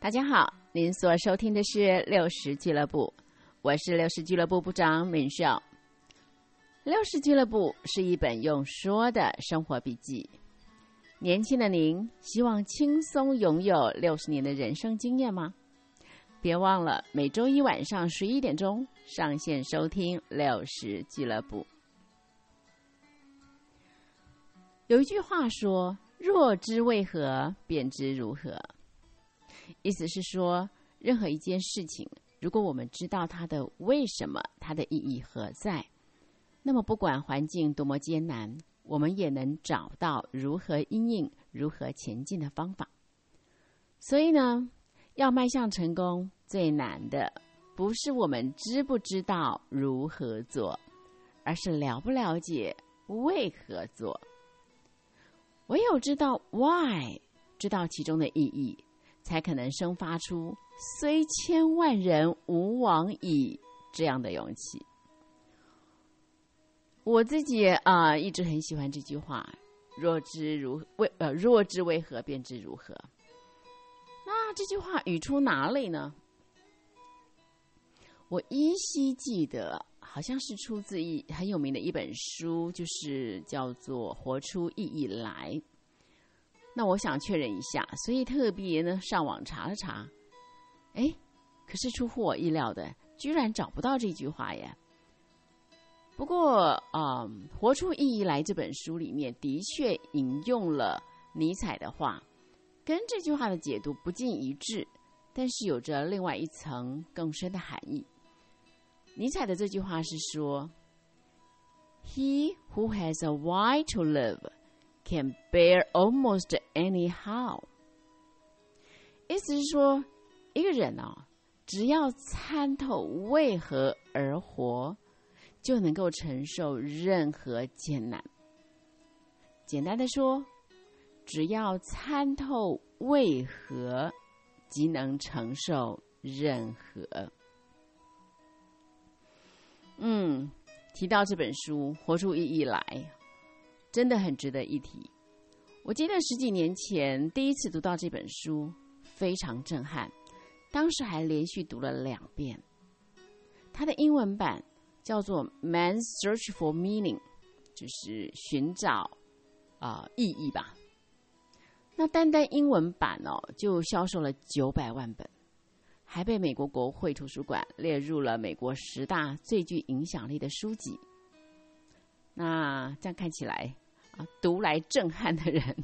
大家好，您所收听的是六十俱乐部，我是六十俱乐部部长敏少。六十俱乐部是一本用说的生活笔记。年轻的您，希望轻松拥有六十年的人生经验吗？别忘了每周一晚上十一点钟上线收听六十俱乐部。有一句话说：“若知为何，便知如何。”意思是说，任何一件事情，如果我们知道它的为什么，它的意义何在，那么不管环境多么艰难，我们也能找到如何应应、如何前进的方法。所以呢，要迈向成功，最难的不是我们知不知道如何做，而是了不了解为何做。唯有知道 why，知道其中的意义。才可能生发出“虽千万人，吾往矣”这样的勇气。我自己啊，一直很喜欢这句话：“若知如为呃，若知为何，便知如何。”那这句话语出哪里呢？我依稀记得，好像是出自一很有名的一本书，就是叫做《活出意义来》。那我想确认一下，所以特别呢上网查了查，哎，可是出乎我意料的，居然找不到这句话耶。不过啊，《活出意义来》这本书里面的确引用了尼采的话，跟这句话的解读不尽一致，但是有着另外一层更深的含义。尼采的这句话是说：“He who has a why to live。” Can bear almost anyhow。意思是说，一个人哦，只要参透为何而活，就能够承受任何艰难。简单的说，只要参透为何，即能承受任何。嗯，提到这本书《活出意义来》。真的很值得一提。我记得十几年前第一次读到这本书，非常震撼，当时还连续读了两遍。它的英文版叫做《Man's Search for Meaning》，就是寻找啊意义吧。那单单英文版哦，就销售了九百万本，还被美国国会图书馆列入了美国十大最具影响力的书籍。那这样看起来。啊读来震撼的人，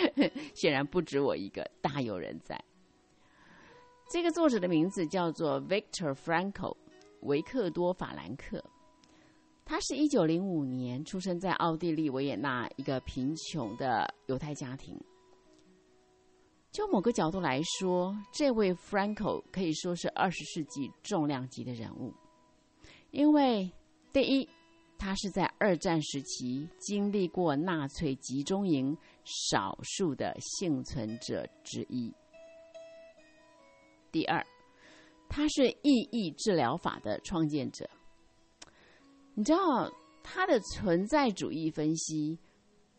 显然不止我一个，大有人在。这个作者的名字叫做 Victor Frankl，维克多·法兰克。他是一九零五年出生在奥地利维也纳一个贫穷的犹太家庭。就某个角度来说，这位 Frankl 可以说是二十世纪重量级的人物，因为第一。他是在二战时期经历过纳粹集中营少数的幸存者之一。第二，他是意义治疗法的创建者。你知道他的存在主义分析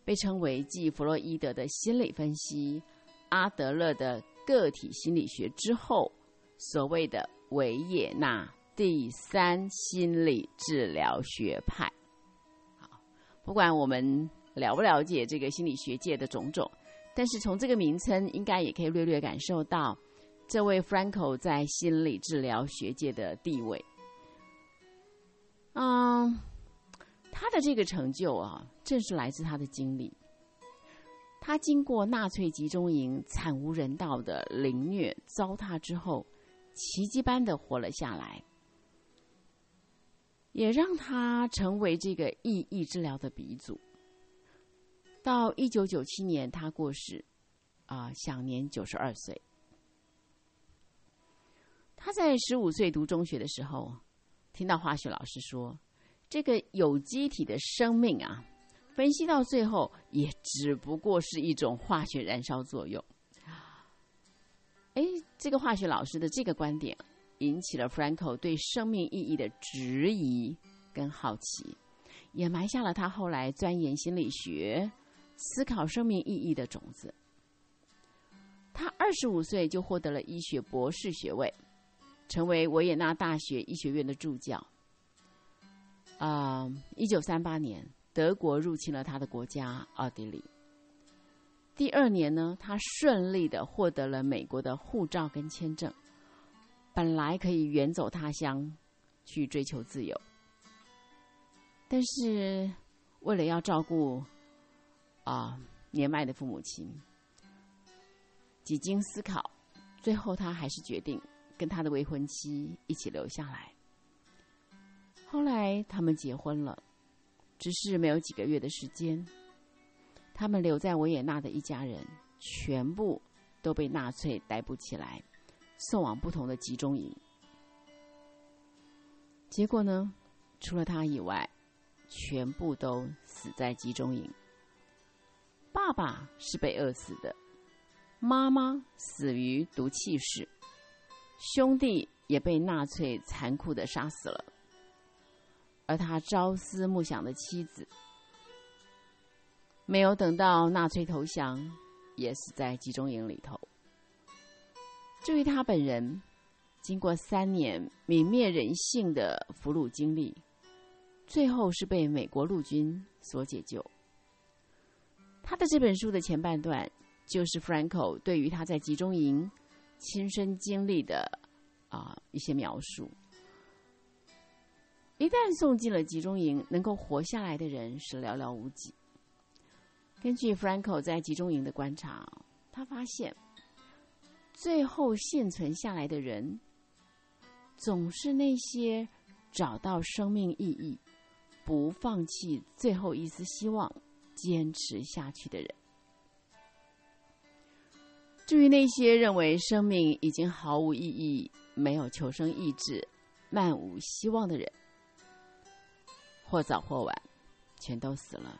被称为继弗洛伊德的心理分析、阿德勒的个体心理学之后，所谓的维也纳。第三心理治疗学派，好，不管我们了不了解这个心理学界的种种，但是从这个名称，应该也可以略略感受到这位 Franco 在心理治疗学界的地位。嗯，他的这个成就啊，正是来自他的经历。他经过纳粹集中营惨无人道的凌虐糟蹋之后，奇迹般的活了下来。也让他成为这个意义治疗的鼻祖。到一九九七年，他过世，啊，享年九十二岁。他在十五岁读中学的时候，听到化学老师说，这个有机体的生命啊，分析到最后也只不过是一种化学燃烧作用。哎，这个化学老师的这个观点。引起了 Franco 对生命意义的质疑跟好奇，也埋下了他后来钻研心理学、思考生命意义的种子。他二十五岁就获得了医学博士学位，成为维也纳大学医学院的助教。啊，一九三八年，德国入侵了他的国家奥地利。第二年呢，他顺利的获得了美国的护照跟签证，本来可以远走他乡去追求自由，但是为了要照顾啊年迈的父母亲，几经思考，最后他还是决定跟他的未婚妻一起留下来。后来他们结婚了，只是没有几个月的时间。他们留在维也纳的一家人，全部都被纳粹逮捕起来，送往不同的集中营。结果呢，除了他以外，全部都死在集中营。爸爸是被饿死的，妈妈死于毒气室，兄弟也被纳粹残酷的杀死了，而他朝思暮想的妻子。没有等到纳粹投降，也死在集中营里头。至于他本人，经过三年泯灭人性的俘虏经历，最后是被美国陆军所解救。他的这本书的前半段，就是 Franco 对于他在集中营亲身经历的啊一些描述。一旦送进了集中营，能够活下来的人是寥寥无几。根据 Franco 在集中营的观察，他发现，最后幸存下来的人，总是那些找到生命意义、不放弃最后一丝希望、坚持下去的人。至于那些认为生命已经毫无意义、没有求生意志、漫无希望的人，或早或晚，全都死了。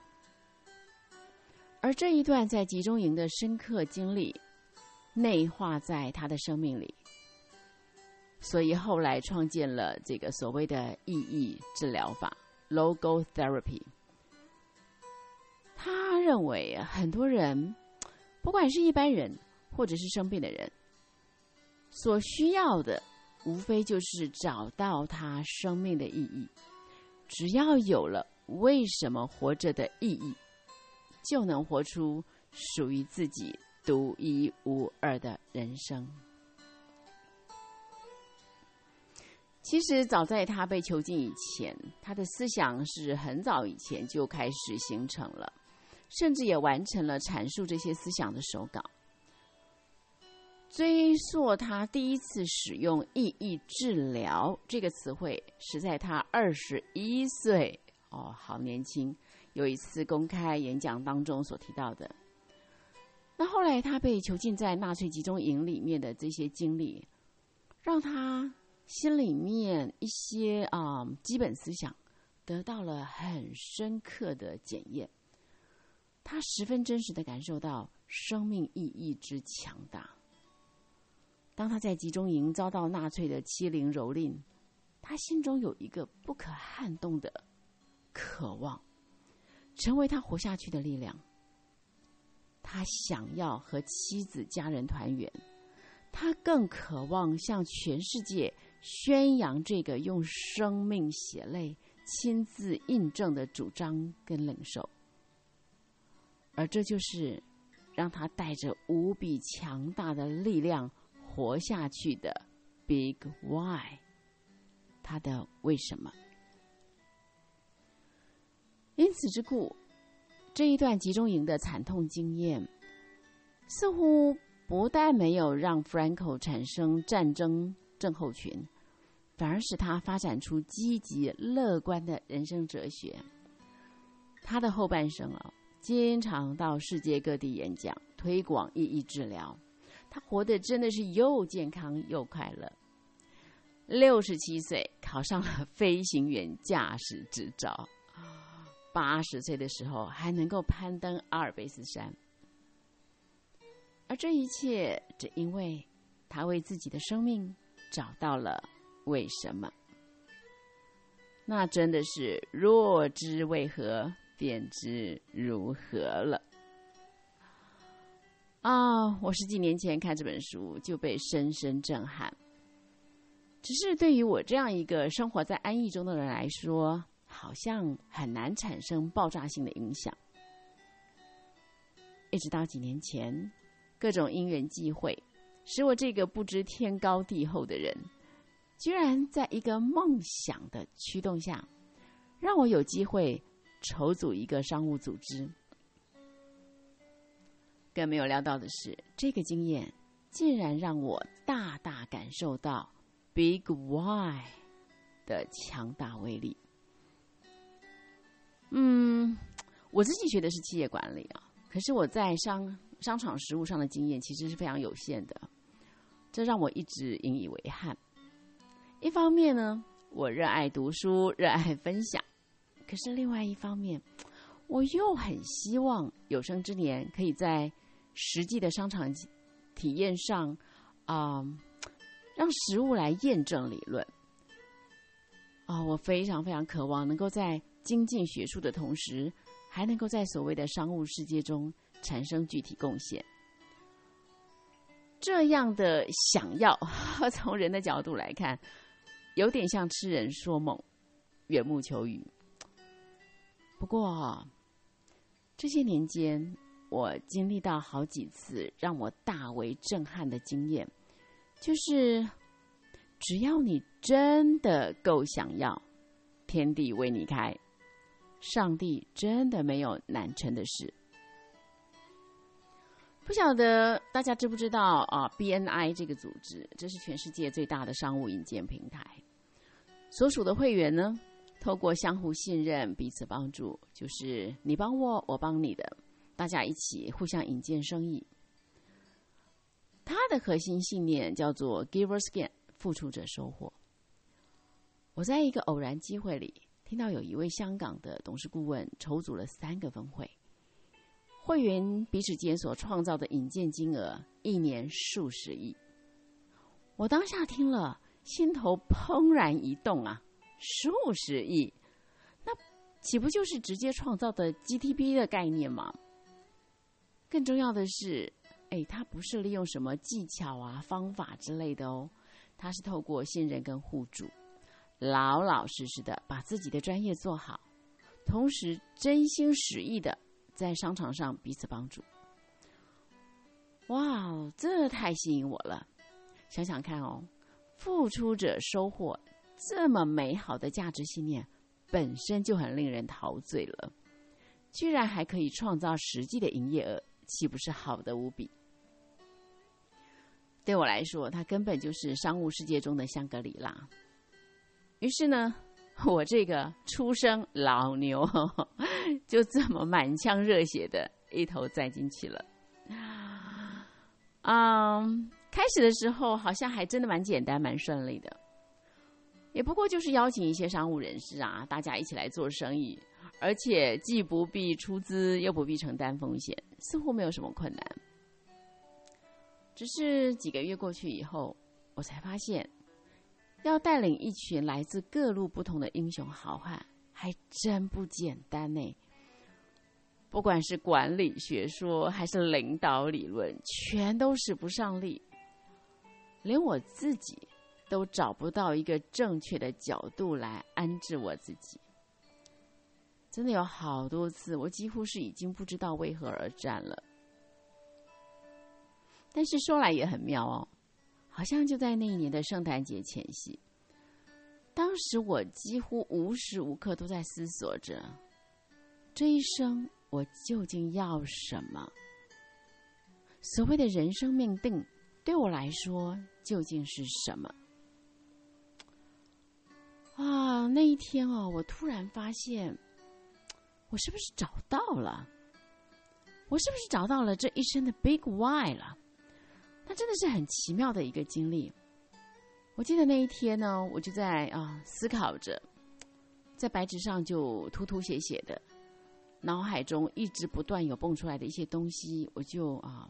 而这一段在集中营的深刻经历，内化在他的生命里，所以后来创建了这个所谓的意义治疗法 （Logotherapy）。他认为很多人，不管是一般人或者是生病的人，所需要的无非就是找到他生命的意义。只要有了为什么活着的意义。就能活出属于自己独一无二的人生。其实，早在他被囚禁以前，他的思想是很早以前就开始形成了，甚至也完成了阐述这些思想的手稿。追溯他第一次使用“意义治疗”这个词汇，是在他二十一岁，哦，好年轻。有一次公开演讲当中所提到的，那后来他被囚禁在纳粹集中营里面的这些经历，让他心里面一些啊基本思想得到了很深刻的检验。他十分真实的感受到生命意义之强大。当他在集中营遭到纳粹的欺凌蹂躏，他心中有一个不可撼动的渴望。成为他活下去的力量。他想要和妻子、家人团圆，他更渴望向全世界宣扬这个用生命血泪亲自印证的主张跟领受。而这就是让他带着无比强大的力量活下去的 Big Why，他的为什么？因此之故，这一段集中营的惨痛经验，似乎不但没有让 Franco 产生战争症候群，反而使他发展出积极乐观的人生哲学。他的后半生啊，经常到世界各地演讲，推广意义治疗。他活得真的是又健康又快乐。六十七岁考上了飞行员驾驶执照。八十岁的时候还能够攀登阿尔卑斯山，而这一切只因为他为自己的生命找到了为什么。那真的是若知为何，便知如何了。啊，我十几年前看这本书就被深深震撼。只是对于我这样一个生活在安逸中的人来说，好像很难产生爆炸性的影响。一直到几年前，各种因缘际会，使我这个不知天高地厚的人，居然在一个梦想的驱动下，让我有机会筹组一个商务组织。更没有料到的是，这个经验竟然让我大大感受到 Big Why 的强大威力。嗯，我自己学的是企业管理啊，可是我在商商场实务上的经验其实是非常有限的，这让我一直引以为憾。一方面呢，我热爱读书，热爱分享；可是另外一方面，我又很希望有生之年可以在实际的商场体验上，啊，让实物来验证理论。啊，我非常非常渴望能够在精进学术的同时，还能够在所谓的商务世界中产生具体贡献。这样的想要，从人的角度来看，有点像痴人说梦、缘木求鱼。不过，这些年间。我经历到好几次让我大为震撼的经验，就是只要你真的够想要，天地为你开，上帝真的没有难成的事。不晓得大家知不知道啊？BNI 这个组织，这是全世界最大的商务引荐平台，所属的会员呢，透过相互信任、彼此帮助，就是你帮我，我帮你的。大家一起互相引荐生意。他的核心信念叫做 “Givers Gain”，付出者收获。我在一个偶然机会里听到有一位香港的董事顾问筹组了三个分会，会员彼此间所创造的引荐金额一年数十亿。我当下听了，心头怦然一动啊！数十亿，那岂不就是直接创造的 GDP 的概念吗？更重要的是，哎，他不是利用什么技巧啊、方法之类的哦，他是透过信任跟互助，老老实实的把自己的专业做好，同时真心实意的在商场上彼此帮助。哇，这太吸引我了！想想看哦，付出者收获这么美好的价值信念，本身就很令人陶醉了，居然还可以创造实际的营业额。岂不是好的无比？对我来说，它根本就是商务世界中的香格里拉。于是呢，我这个初生老牛 就这么满腔热血的一头栽进去了。嗯，开始的时候好像还真的蛮简单、蛮顺利的，也不过就是邀请一些商务人士啊，大家一起来做生意。而且既不必出资，又不必承担风险，似乎没有什么困难。只是几个月过去以后，我才发现，要带领一群来自各路不同的英雄好汉，还真不简单呢。不管是管理学说，还是领导理论，全都使不上力，连我自己都找不到一个正确的角度来安置我自己。真的有好多次，我几乎是已经不知道为何而战了。但是说来也很妙哦，好像就在那一年的圣诞节前夕，当时我几乎无时无刻都在思索着，这一生我究竟要什么？所谓的人生命定，对我来说究竟是什么？啊，那一天哦，我突然发现。我是不是找到了？我是不是找到了这一生的 Big Why 了？那真的是很奇妙的一个经历。我记得那一天呢，我就在啊思考着，在白纸上就涂涂写写的，脑海中一直不断有蹦出来的一些东西，我就啊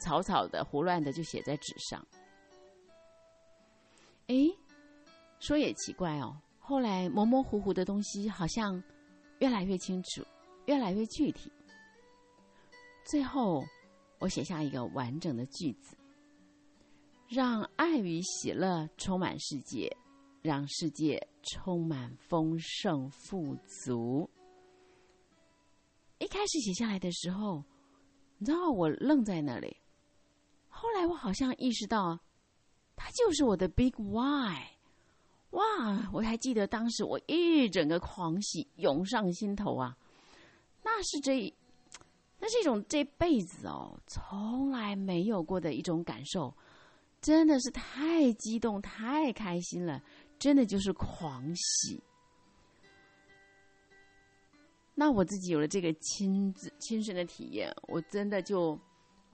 草草的、胡乱的就写在纸上。哎，说也奇怪哦，后来模模糊糊的东西好像。越来越清楚，越来越具体。最后，我写下一个完整的句子：让爱与喜乐充满世界，让世界充满丰盛富足。一开始写下来的时候，你知道我愣在那里。后来我好像意识到，它就是我的 Big Why。哇！我还记得当时我一整个狂喜涌上心头啊，那是这，那是一种这辈子哦从来没有过的一种感受，真的是太激动、太开心了，真的就是狂喜。那我自己有了这个亲自亲身的体验，我真的就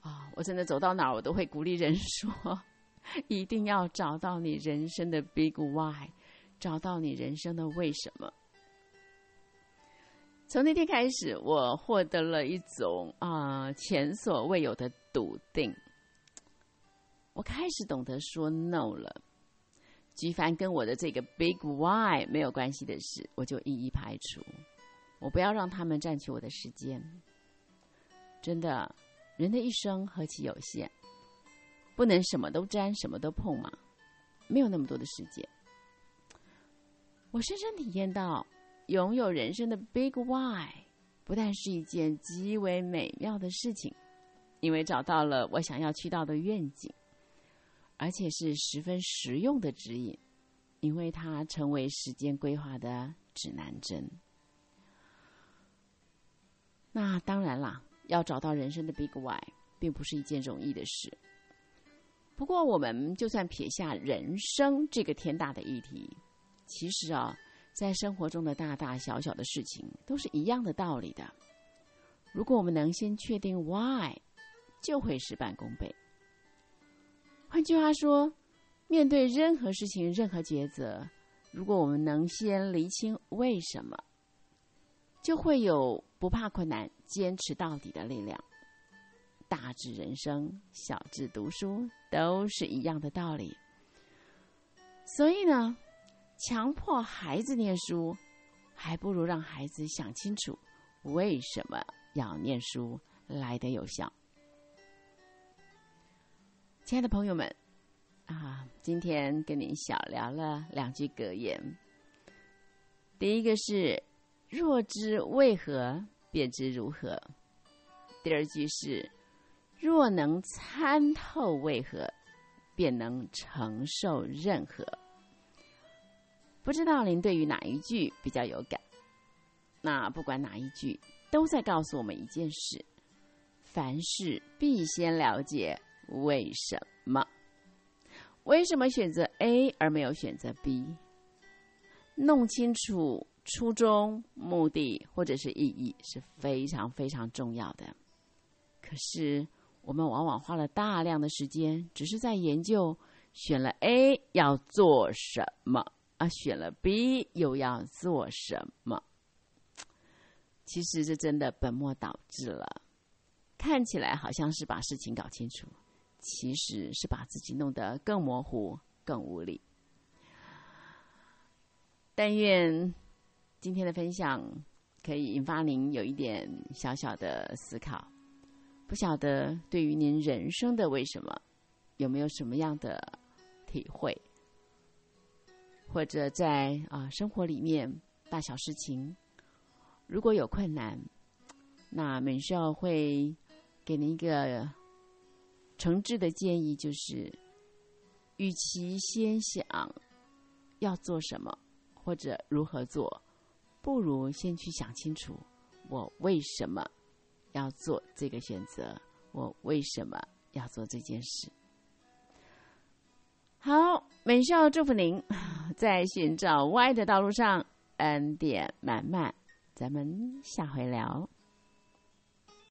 啊，我真的走到哪儿，我都会鼓励人说。一定要找到你人生的 big why，找到你人生的为什么。从那天开始，我获得了一种啊前所未有的笃定。我开始懂得说 no 了。举凡跟我的这个 big why 没有关系的事，我就一一排除。我不要让他们占据我的时间。真的，人的一生何其有限。不能什么都沾，什么都碰嘛，没有那么多的时间。我深深体验到，拥有人生的 Big Why，不但是一件极为美妙的事情，因为找到了我想要去到的愿景，而且是十分实用的指引，因为它成为时间规划的指南针。那当然啦，要找到人生的 Big Why，并不是一件容易的事。不过，我们就算撇下人生这个天大的议题，其实啊，在生活中的大大小小的事情都是一样的道理的。如果我们能先确定 why，就会事半功倍。换句话说，面对任何事情、任何抉择，如果我们能先厘清为什么，就会有不怕困难、坚持到底的力量。大智人生，小智读书，都是一样的道理。所以呢，强迫孩子念书，还不如让孩子想清楚为什么要念书来得有效。亲爱的朋友们，啊，今天跟您小聊了两句格言。第一个是“若知为何，便知如何”，第二句是。若能参透为何，便能承受任何。不知道您对于哪一句比较有感？那不管哪一句，都在告诉我们一件事：凡事必先了解为什么。为什么选择 A 而没有选择 B？弄清楚初衷、目的或者是意义是非常非常重要的。可是。我们往往花了大量的时间，只是在研究选了 A 要做什么啊，选了 B 又要做什么。其实这真的本末倒置了，看起来好像是把事情搞清楚，其实是把自己弄得更模糊、更无力。但愿今天的分享可以引发您有一点小小的思考。不晓得对于您人生的为什么，有没有什么样的体会？或者在啊生活里面大小事情，如果有困难，那美少会给您一个诚挚的建议，就是，与其先想要做什么或者如何做，不如先去想清楚我为什么。要做这个选择，我为什么要做这件事？好，美少祝福您，在寻找 Y 的道路上恩典满满。咱们下回聊。